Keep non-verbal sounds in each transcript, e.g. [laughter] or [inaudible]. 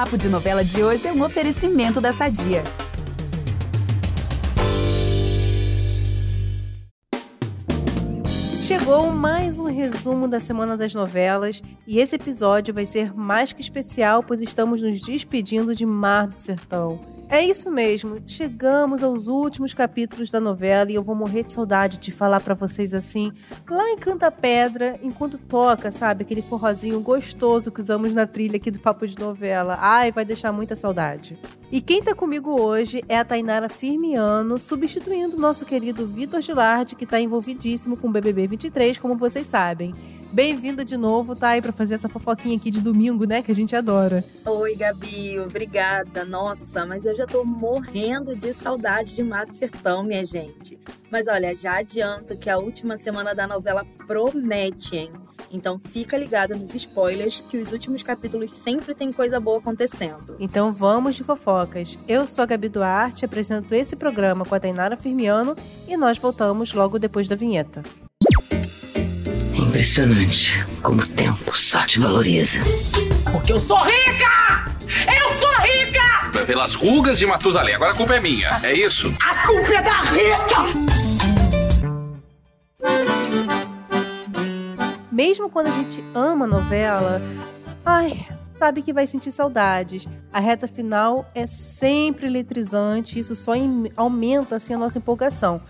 Papo de Novela de hoje é um oferecimento da Sadia. Chegou mais um resumo da Semana das Novelas e esse episódio vai ser mais que especial, pois estamos nos despedindo de Mar do Sertão. É isso mesmo, chegamos aos últimos capítulos da novela e eu vou morrer de saudade de falar para vocês assim, lá em Canta Pedra, enquanto toca, sabe, aquele forrozinho gostoso que usamos na trilha aqui do Papo de Novela. Ai, vai deixar muita saudade. E quem tá comigo hoje é a Tainara Firmiano, substituindo o nosso querido Vitor Gilardi, que tá envolvidíssimo com o BBB 23, como vocês sabem. Bem-vinda de novo, tá aí para fazer essa fofoquinha aqui de domingo, né, que a gente adora. Oi, Gabi, obrigada. Nossa, mas eu já tô morrendo de saudade de Mato Sertão, minha gente. Mas olha, já adianto que a última semana da novela promete, hein? Então fica ligado nos spoilers que os últimos capítulos sempre tem coisa boa acontecendo. Então vamos de fofocas. Eu sou a Gabi Duarte, apresento esse programa com a Tainara Firmiano e nós voltamos logo depois da vinheta. Impressionante como o tempo só te valoriza. Porque eu sou rica! Eu sou rica! Pelas rugas de Matusalém. Agora a culpa é minha, é isso? A culpa é da Rita! Mesmo quando a gente ama a novela, ai, sabe que vai sentir saudades. A reta final é sempre eletrizante, isso só aumenta assim a nossa empolgação.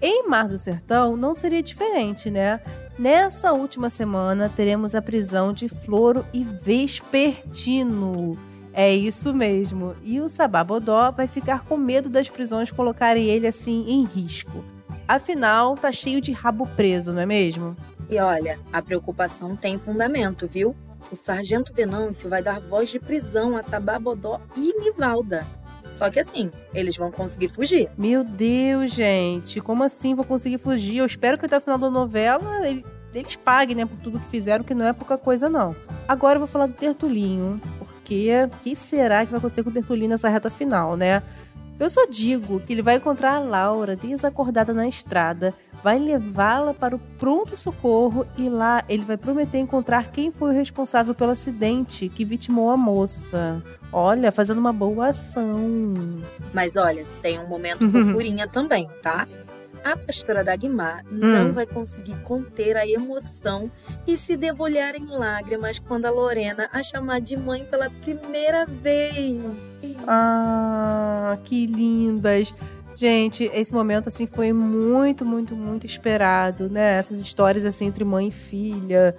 Em Mar do Sertão não seria diferente, né? Nessa última semana teremos a prisão de Floro e Vespertino. É isso mesmo. E o Sababodó vai ficar com medo das prisões colocarem ele assim em risco. Afinal, tá cheio de rabo preso, não é mesmo? E olha, a preocupação tem fundamento, viu? O sargento Venâncio vai dar voz de prisão a Sababodó e Nivalda. Só que assim, eles vão conseguir fugir. Meu Deus, gente, como assim vão conseguir fugir? Eu espero que até o final da novela eles paguem, né, por tudo que fizeram, que não é pouca coisa, não. Agora eu vou falar do Tertulinho, porque o que será que vai acontecer com o Tertulinho nessa reta final, né? Eu só digo que ele vai encontrar a Laura desacordada na estrada, vai levá-la para o pronto-socorro e lá ele vai prometer encontrar quem foi o responsável pelo acidente que vitimou a moça. Olha, fazendo uma boa ação. Mas olha, tem um momento fofurinha [laughs] também, tá? A pastora Dagmar hum. não vai conseguir conter a emoção e se debulhar em lágrimas quando a Lorena a chamar de mãe pela primeira vez. Ah, que lindas! Gente, esse momento assim foi muito, muito, muito esperado, né? Essas histórias assim entre mãe e filha.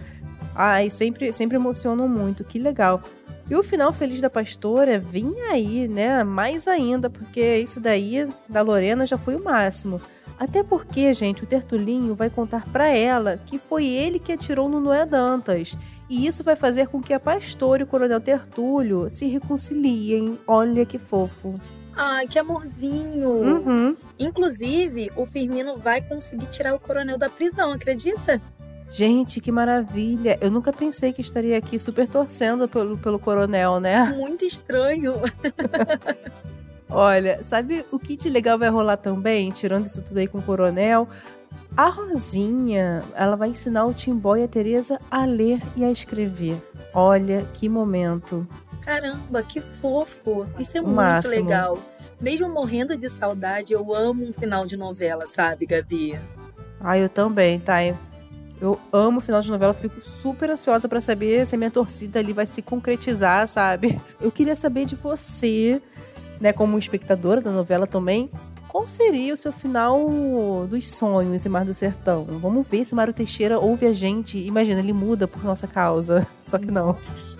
Ai, sempre, sempre emocionam muito. Que legal. E o final feliz da pastora vem aí, né? Mais ainda, porque isso daí da Lorena já foi o máximo. Até porque, gente, o Tertulinho vai contar para ela que foi ele que atirou no Noé Dantas. E isso vai fazer com que a pastora e o coronel Tertúlio se reconciliem. Olha que fofo. Ai, que amorzinho! Uhum. Inclusive, o Firmino vai conseguir tirar o coronel da prisão, acredita? Gente, que maravilha! Eu nunca pensei que estaria aqui super torcendo pelo, pelo coronel, né? Muito estranho. [laughs] Olha, sabe o que de legal vai rolar também, tirando isso tudo aí com o coronel? A Rosinha, ela vai ensinar o Timboy e a Teresa a ler e a escrever. Olha que momento. Caramba, que fofo. Isso é O muito máximo. legal. Mesmo morrendo de saudade, eu amo um final de novela, sabe, Gabi? Ah, eu também, tá? Eu amo o final de novela, fico super ansiosa pra saber se a minha torcida ali vai se concretizar, sabe? Eu queria saber de você, né, como espectadora da novela também, qual seria o seu final dos sonhos em Mar do Sertão? Vamos ver se Mário Teixeira ouve a gente. Imagina, ele muda por nossa causa. [laughs] Só que não.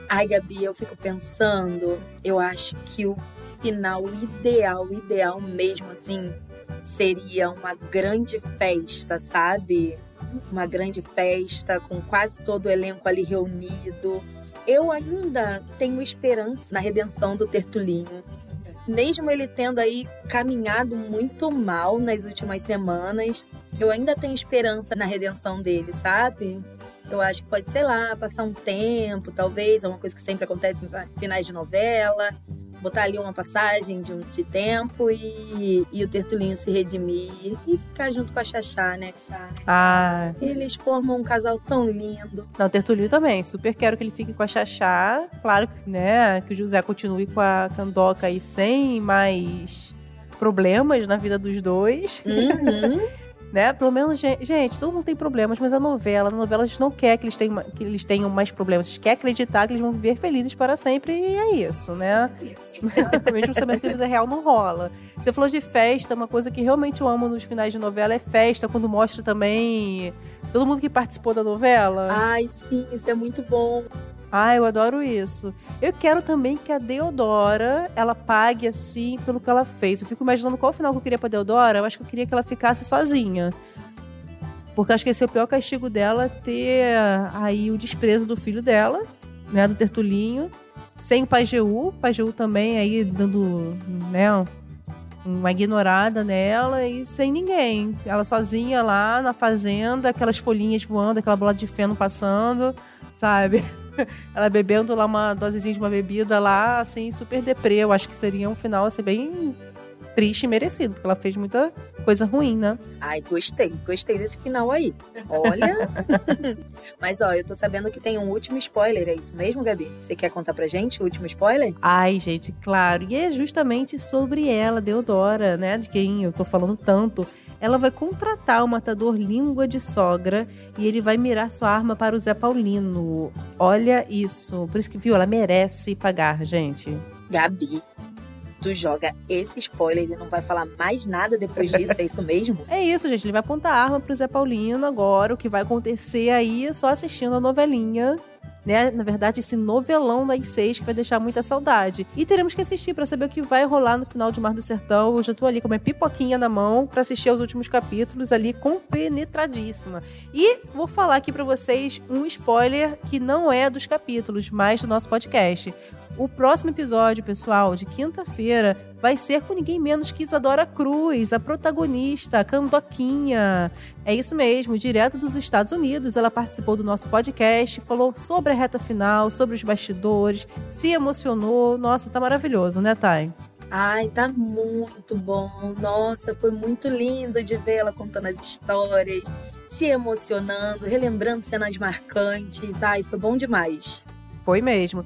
Ai, Gabi, eu fico pensando, eu acho que o final ideal, ideal mesmo, assim, seria uma grande festa, sabe? Uma grande festa com quase todo o elenco ali reunido. Eu ainda tenho esperança na redenção do Tertulinho. Mesmo ele tendo aí caminhado muito mal nas últimas semanas, eu ainda tenho esperança na redenção dele, sabe? Eu acho que pode, sei lá, passar um tempo, talvez, é uma coisa que sempre acontece em finais de novela. Botar ali uma passagem de, um, de tempo e, e o Tertulinho se redimir e ficar junto com a Xaxá, né? Ah, Eles formam um casal tão lindo. não, o Tertulinho também. Super quero que ele fique com a Xaxá. Claro que, né, que o José continue com a Candoca aí sem mais problemas na vida dos dois. Uhum. [laughs] né? Pelo menos, gen- gente, todo mundo tem problemas, mas a novela, na novela a gente não quer que eles tenham, que eles tenham mais problemas. A gente quer acreditar que eles vão viver felizes para sempre e é isso, né? [laughs] Mesmo sabendo que a vida real não rola. Você falou de festa, uma coisa que realmente eu amo nos finais de novela é festa, quando mostra também todo mundo que participou da novela. Ai, sim, isso é muito bom. Ah, eu adoro isso. Eu quero também que a Deodora, ela pague assim pelo que ela fez. Eu fico imaginando qual final que eu queria pra Deodora. Eu acho que eu queria que ela ficasse sozinha. Porque acho que esse é o pior castigo dela, ter aí o desprezo do filho dela, né, do Tertulinho, sem o Pajeú. O Pajeú também aí dando, né, uma ignorada nela e sem ninguém. Ela sozinha lá na fazenda, aquelas folhinhas voando, aquela bola de feno passando, sabe? [laughs] Ela bebendo lá uma dosezinha de uma bebida lá, assim, super deprê. Eu acho que seria um final, assim, bem triste e merecido, porque ela fez muita coisa ruim, né? Ai, gostei, gostei desse final aí. Olha. [laughs] Mas ó, eu tô sabendo que tem um último spoiler, é isso mesmo, Gabi? Você quer contar pra gente o último spoiler? Ai, gente, claro. E é justamente sobre ela, Deodora, né? De quem eu tô falando tanto. Ela vai contratar o matador língua de sogra e ele vai mirar sua arma para o Zé Paulino. Olha isso. Por isso que, viu, ela merece pagar, gente. Gabi, tu joga esse spoiler e não vai falar mais nada depois disso, é isso mesmo? [laughs] É isso, gente. Ele vai apontar a arma pro Zé Paulino agora. O que vai acontecer aí é só assistindo a novelinha. Né? Na verdade, esse novelão das seis que vai deixar muita saudade. E teremos que assistir para saber o que vai rolar no final de Mar do Sertão. Eu já tô ali com minha pipoquinha na mão para assistir aos últimos capítulos ali compenetradíssima. E vou falar aqui para vocês um spoiler que não é dos capítulos, mas do nosso podcast. O próximo episódio, pessoal, de quinta-feira, vai ser com ninguém menos que Isadora Cruz, a protagonista, a Candoquinha. É isso mesmo, direto dos Estados Unidos. Ela participou do nosso podcast, falou sobre a reta final, sobre os bastidores, se emocionou. Nossa, tá maravilhoso, né, Thay? Ai, tá muito bom. Nossa, foi muito lindo de vê-la contando as histórias, se emocionando, relembrando cenas marcantes. Ai, foi bom demais. Foi mesmo.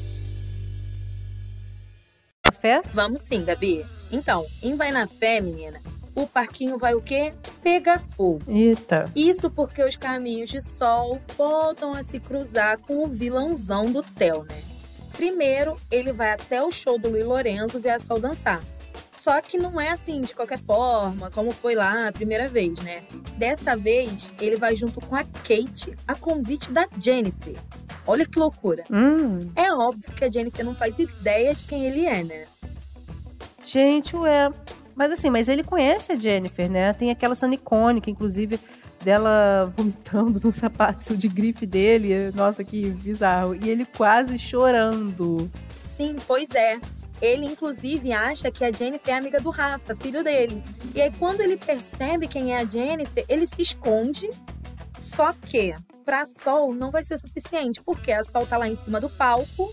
Café. Vamos sim, Gabi. Então, em Vai na Fé, menina, o parquinho vai o quê? Pegar fogo. Eita. Isso porque os caminhos de sol voltam a se cruzar com o vilãozão do Theo, né? Primeiro, ele vai até o show do Luiz Lorenzo ver a Sol dançar. Só que não é assim de qualquer forma, como foi lá a primeira vez, né? Dessa vez, ele vai junto com a Kate a convite da Jennifer. Olha que loucura. Hum. É óbvio que a Jennifer não faz ideia de quem ele é, né? Gente, ué. Mas assim, mas ele conhece a Jennifer, né? Tem aquela cena icônica, inclusive, dela vomitando [laughs] no sapato de grife dele. Nossa, que bizarro. E ele quase chorando. Sim, pois é. Ele, inclusive, acha que a Jennifer é amiga do Rafa, filho dele. E aí, quando ele percebe quem é a Jennifer, ele se esconde. Só que, pra Sol, não vai ser suficiente, porque a Sol tá lá em cima do palco.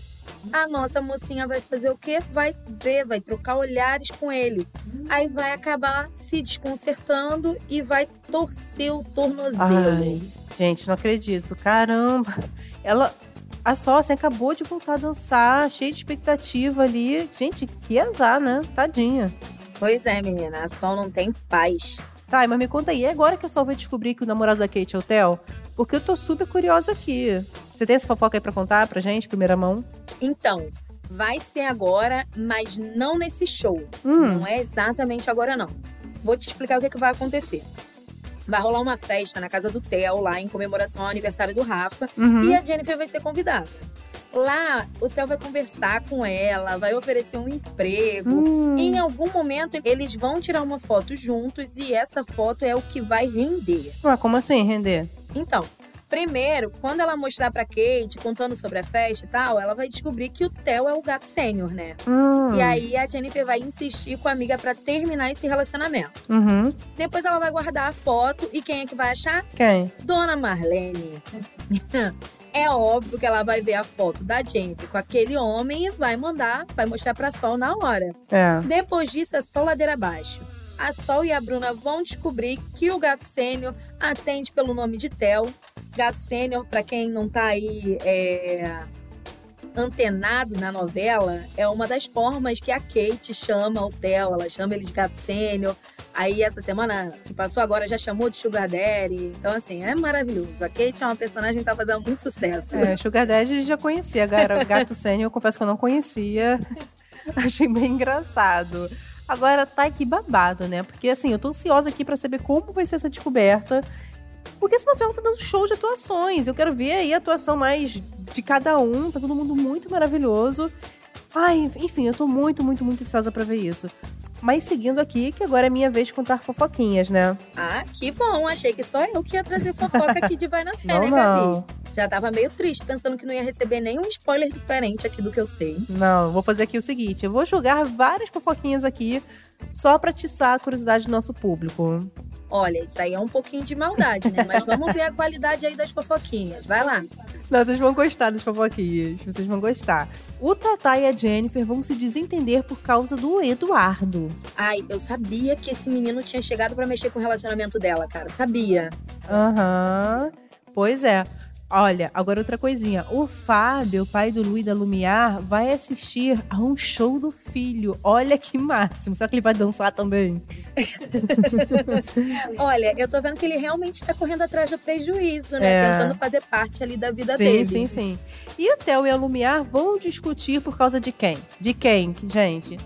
A nossa mocinha vai fazer o quê? Vai ver, vai trocar olhares com ele. Aí vai acabar se desconcertando e vai torcer o tornozelo. Ai, gente, não acredito. Caramba. Ela. A sócia acabou de voltar a dançar, cheia de expectativa ali. Gente, que azar, né? Tadinha. Pois é, menina, a Sol não tem paz. Tá, mas me conta aí, é agora que a Sol vai descobrir que o namorado da Kate é o Theo? Porque eu tô super curiosa aqui. Você tem essa fofoca aí pra contar pra gente, primeira mão? Então, vai ser agora, mas não nesse show. Hum, Não é exatamente agora, não. Vou te explicar o que, que vai acontecer. Vai rolar uma festa na casa do Theo, lá em comemoração ao aniversário do Rafa, uhum. e a Jennifer vai ser convidada. Lá, o Theo vai conversar com ela, vai oferecer um emprego. Hum, Em algum momento, eles vão tirar uma foto juntos e essa foto é o que vai render. Ué, como assim, render? Então, primeiro, quando ela mostrar pra Kate, contando sobre a festa e tal, ela vai descobrir que o Theo é o gato sênior, né? Hum, E aí a Jennifer vai insistir com a amiga pra terminar esse relacionamento. Uhum. Depois ela vai guardar a foto e quem é que vai achar? Quem? Dona Marlene. [laughs] É óbvio que ela vai ver a foto da Jennifer com aquele homem e vai mandar, vai mostrar pra Sol na hora. É. Depois disso, é só ladeira abaixo. A Sol e a Bruna vão descobrir que o gato sênior atende pelo nome de Theo. Gato sênior, pra quem não tá aí é, antenado na novela, é uma das formas que a Kate chama o Theo. Ela chama ele de gato sênior. Aí essa semana que passou agora já chamou de Sugar Daddy. Então, assim, é maravilhoso. A Kate é uma personagem que tá fazendo muito sucesso. É, Sugar Daddy já conhecia. Agora, Gato [laughs] Sênior, eu confesso que eu não conhecia. [laughs] Achei bem engraçado. Agora, tá aqui babado, né? Porque, assim, eu tô ansiosa aqui pra saber como vai ser essa descoberta. Porque essa novela tá dando show de atuações. Eu quero ver aí a atuação mais de cada um. Tá todo mundo muito maravilhoso. Ai, enfim, eu tô muito, muito, muito ansiosa pra ver isso. Mas seguindo aqui, que agora é minha vez de contar fofoquinhas, né? Ah, que bom. Achei que só eu que ia trazer fofoca aqui de Vai na Fé, Não, né, Gabi? não. Já tava meio triste, pensando que não ia receber nenhum spoiler diferente aqui do que eu sei. Não, vou fazer aqui o seguinte: eu vou jogar várias fofoquinhas aqui só pra atiçar a curiosidade do nosso público. Olha, isso aí é um pouquinho de maldade, né? Mas vamos ver a qualidade aí das fofoquinhas. Vai lá. Não, vocês vão gostar das fofoquinhas. Vocês vão gostar. O Tatá e a Jennifer vão se desentender por causa do Eduardo. Ai, eu sabia que esse menino tinha chegado pra mexer com o relacionamento dela, cara. Sabia. Aham. Pois é. Olha, agora outra coisinha. O Fábio, pai do Lu e da Lumiar, vai assistir a um show do filho. Olha que máximo. Será que ele vai dançar também? [laughs] Olha, eu tô vendo que ele realmente tá correndo atrás do prejuízo, né? É. Tentando fazer parte ali da vida sim, dele. sim, sim. E o Theo e a Lumiar vão discutir por causa de quem? De quem, gente?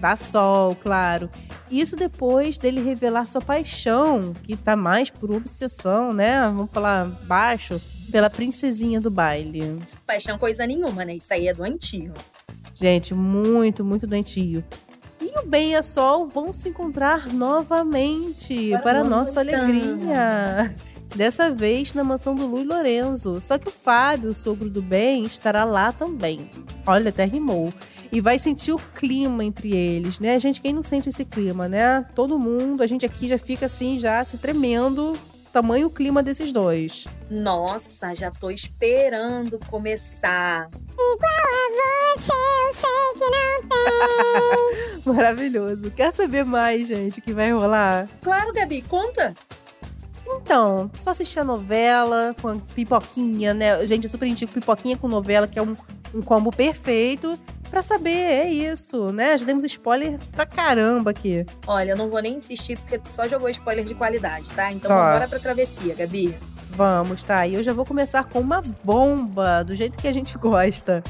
Da Sol, claro. Isso depois dele revelar sua paixão, que tá mais por obsessão, né? Vamos falar baixo, pela princesinha do baile. Paixão coisa nenhuma, né? Isso aí é doentio. Gente, muito, muito doentio. E o Ben e a Sol vão se encontrar novamente, Para para, nossa nossa alegria. Dessa vez na mansão do Lu e Lorenzo. Só que o Fábio, o sogro do Ben, estará lá também. Olha, até rimou. E vai sentir o clima entre eles, né? Gente, quem não sente esse clima, né? Todo mundo, a gente aqui já fica assim, já se tremendo. Tamanho clima desses dois. Nossa, já tô esperando começar. [laughs] Maravilhoso. Quer saber mais, gente, o que vai rolar? Claro, Gabi, conta. Então, só assistir a novela com a pipoquinha, né? Gente, eu super indico pipoquinha com novela, que é um, um combo perfeito. Pra saber, é isso, né? Já demos spoiler pra caramba aqui. Olha, eu não vou nem insistir porque tu só jogou spoiler de qualidade, tá? Então Só. vamos pra travessia, Gabi. Vamos, tá? E eu já vou começar com uma bomba, do jeito que a gente gosta.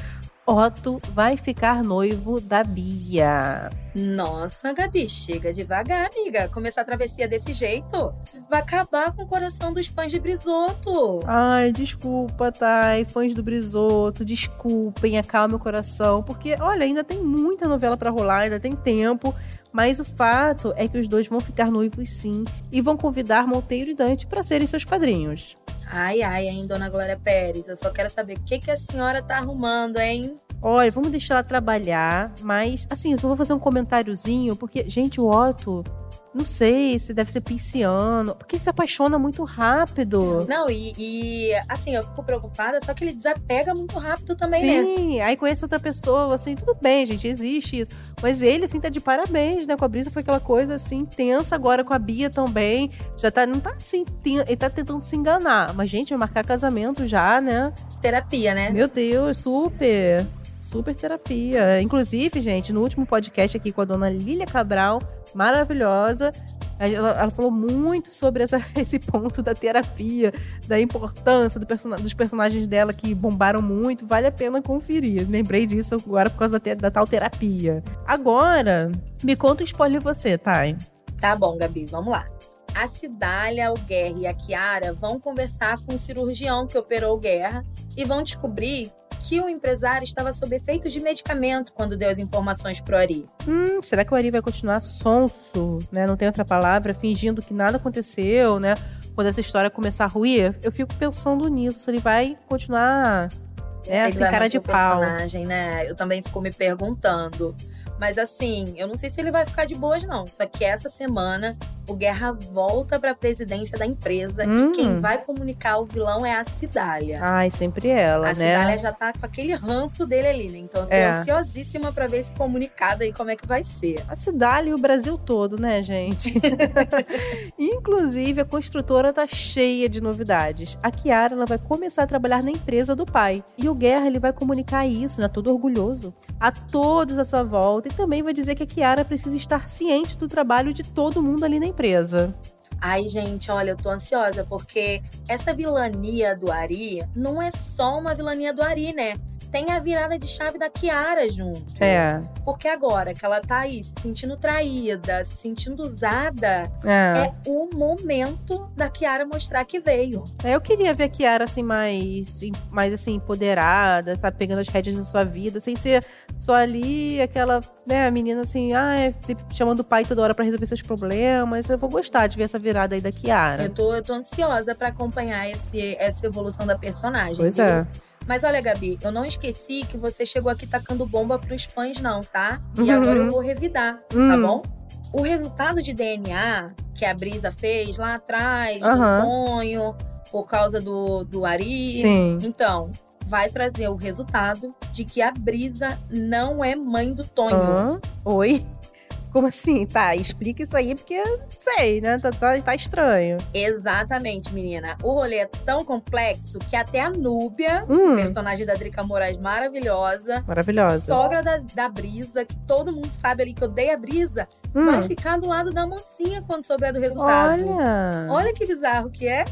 Otto vai ficar noivo da Bia. Nossa, Gabi, chega devagar, amiga. Começar a travessia desse jeito vai acabar com o coração dos fãs de Brisoto. Ai, desculpa, Thay, fãs do Brisoto, desculpem, acalme o coração, porque, olha, ainda tem muita novela pra rolar, ainda tem tempo, mas o fato é que os dois vão ficar noivos sim e vão convidar Monteiro e Dante pra serem seus padrinhos. Ai, ai, hein, dona Glória Pérez. Eu só quero saber o que, que a senhora tá arrumando, hein? Olha, vamos deixar ela trabalhar, mas, assim, eu só vou fazer um comentáriozinho, porque, gente, o Otto, não sei se deve ser pisciano, porque ele se apaixona muito rápido. Não, e, e, assim, eu fico preocupada, só que ele desapega muito rápido também, né? Sim, aí conhece outra pessoa, assim, tudo bem, gente, existe isso. Mas ele, assim, tá de parabéns, né? Com a Brisa foi aquela coisa, assim, tensa agora com a Bia também. Já tá, não tá assim, ele tá tentando se enganar. Mas, gente, vai marcar casamento já, né? Terapia, né? Meu Deus, super. Super terapia. Inclusive, gente, no último podcast aqui com a dona Lília Cabral, maravilhosa, ela, ela falou muito sobre essa- [laughs] esse ponto da terapia, da importância do persona- dos personagens dela que bombaram muito. Vale a pena conferir. Lembrei disso agora por causa da, da tal terapia. Agora, me conta um spoiler você, Thay. Tá bom, Gabi, vamos lá. A Cidália, o Guerra e a Kiara vão conversar com o cirurgião que operou o Guerra e vão descobrir que o empresário estava sob efeito de medicamento quando deu as informações pro Ari. Hum, será que o Ari vai continuar sonso, né? Não tem outra palavra, fingindo que nada aconteceu, né? Quando essa história começar a ruir, eu fico pensando nisso. Se ele vai continuar é, assim, cara de pau. personagem, né? Eu também fico me perguntando. Mas assim, eu não sei se ele vai ficar de boas, não. Só que essa semana o Guerra volta para a presidência da empresa hum. e quem vai comunicar o vilão é a Cidália. Ai, sempre ela, a né? A Cidália já tá com aquele ranço dele ali, né? Então eu tô é. ansiosíssima para ver esse comunicado aí como é que vai ser. A Cidália e o Brasil todo, né, gente? [laughs] Inclusive, a construtora tá cheia de novidades. A Kiara ela vai começar a trabalhar na empresa do pai. E o Guerra ele vai comunicar isso, né? Todo orgulhoso. A todos à sua volta. E também vai dizer que a Kiara precisa estar ciente do trabalho de todo mundo ali na empresa. Ai, gente, olha, eu tô ansiosa porque essa vilania do Ari não é só uma vilania do Ari, né? Tem a virada de chave da Kiara junto. É. Porque agora que ela tá aí se sentindo traída, se sentindo usada, é, é o momento da Kiara mostrar que veio. É, eu queria ver a Kiara assim mais, mais assim empoderada, sabe, pegando as rédeas da sua vida, sem ser só ali aquela, né, menina assim, ah, é, chamando o pai toda hora para resolver seus problemas. Eu vou gostar de ver essa virada aí da Kiara. Eu tô, eu tô ansiosa para acompanhar esse, essa evolução da personagem. Pois viu? é. Mas olha, Gabi, eu não esqueci que você chegou aqui tacando bomba pros fãs, não, tá? E uhum. agora eu vou revidar, tá uhum. tá bom? O resultado de DNA que a Brisa fez lá atrás, uhum. do Tonho, por causa do, do Ari. Sim. Então, vai trazer o resultado de que a Brisa não é mãe do Tonho. Oi? Como assim? Tá, explica isso aí, porque sei, né? Tá, tá, tá, estranho. Exatamente, menina. O rolê é tão complexo que até a Núbia, hum. personagem da Drica Moraes maravilhosa, maravilhosa, sogra da, da Brisa, que todo mundo sabe ali que odeia a Brisa, hum. vai ficar do lado da mocinha quando souber do resultado. Olha! Olha que bizarro que é.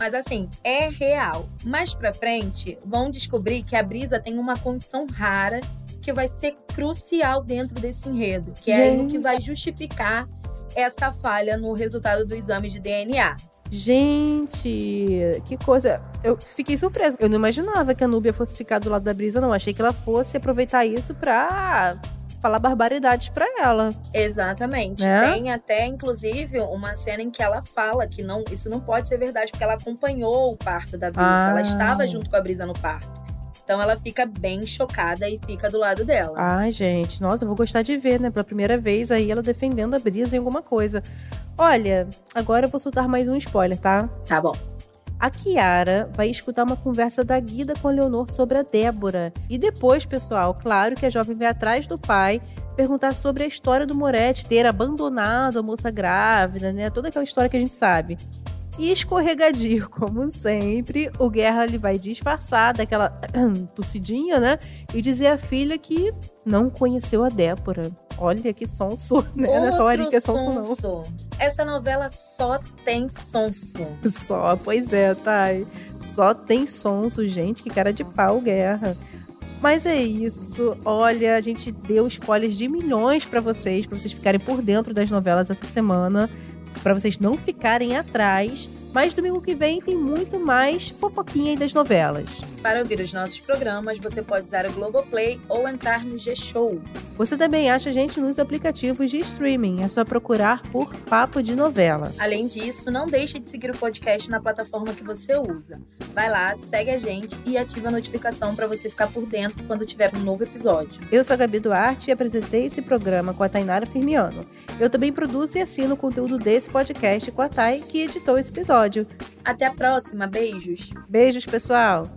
Mas assim, é real. Mais pra frente, vão descobrir que a Brisa tem uma condição rara que vai ser crucial dentro desse enredo, que Gente. é o que vai justificar essa falha no resultado do exame de DNA. Gente, que coisa. Eu fiquei surpresa. Eu não imaginava que a Núbia fosse ficar do lado da Brisa, não. Achei que ela fosse aproveitar isso pra falar barbaridades para ela. Exatamente. Né? Tem até, inclusive, uma cena em que ela fala que não, isso não pode ser verdade, porque ela acompanhou o parto da Brisa. Ah. Ela estava junto com a Brisa no parto. Então ela fica bem chocada e fica do lado dela. Ai, gente, nossa, eu vou gostar de ver, né? Pela primeira vez aí ela defendendo a Brisa em alguma coisa. Olha, agora eu vou soltar mais um spoiler, tá? Tá bom. A Kiara vai escutar uma conversa da Guida com a Leonor sobre a Débora. E depois, pessoal, claro que a jovem vai atrás do pai perguntar sobre a história do Moretti ter abandonado a moça grávida, né? Toda aquela história que a gente sabe. E escorregadio, como sempre, o Guerra ele vai disfarçar daquela [clears throat] tossidinha, né? E dizer à filha que não conheceu a Débora. Olha que sonso, [laughs] né? Outro não é só Ari que é sonso, sonso, não. Essa novela só tem sonso. [laughs] Só, pois é, Thay. Só tem sonso, gente. Que cara de pau, Guerra. Mas é isso. Olha, a gente deu spoilers de milhões para vocês, para vocês ficarem por dentro das novelas essa semana para vocês não ficarem atrás. Mas domingo que vem tem muito mais fofoquinha aí das novelas. Para ouvir os nossos programas, você pode usar o Globoplay ou entrar no G-Show. Você também acha a gente nos aplicativos de streaming. É só procurar por Papo de Novela. Além disso, não deixe de seguir o podcast na plataforma que você usa. Vai lá, segue a gente e ativa a notificação para você ficar por dentro quando tiver um novo episódio. Eu sou a Gabi Duarte e apresentei esse programa com a Tainara Firmiano. Eu também produzo e assino o conteúdo desse podcast com a Thay, que editou esse episódio. Até a próxima, beijos. Beijos, pessoal.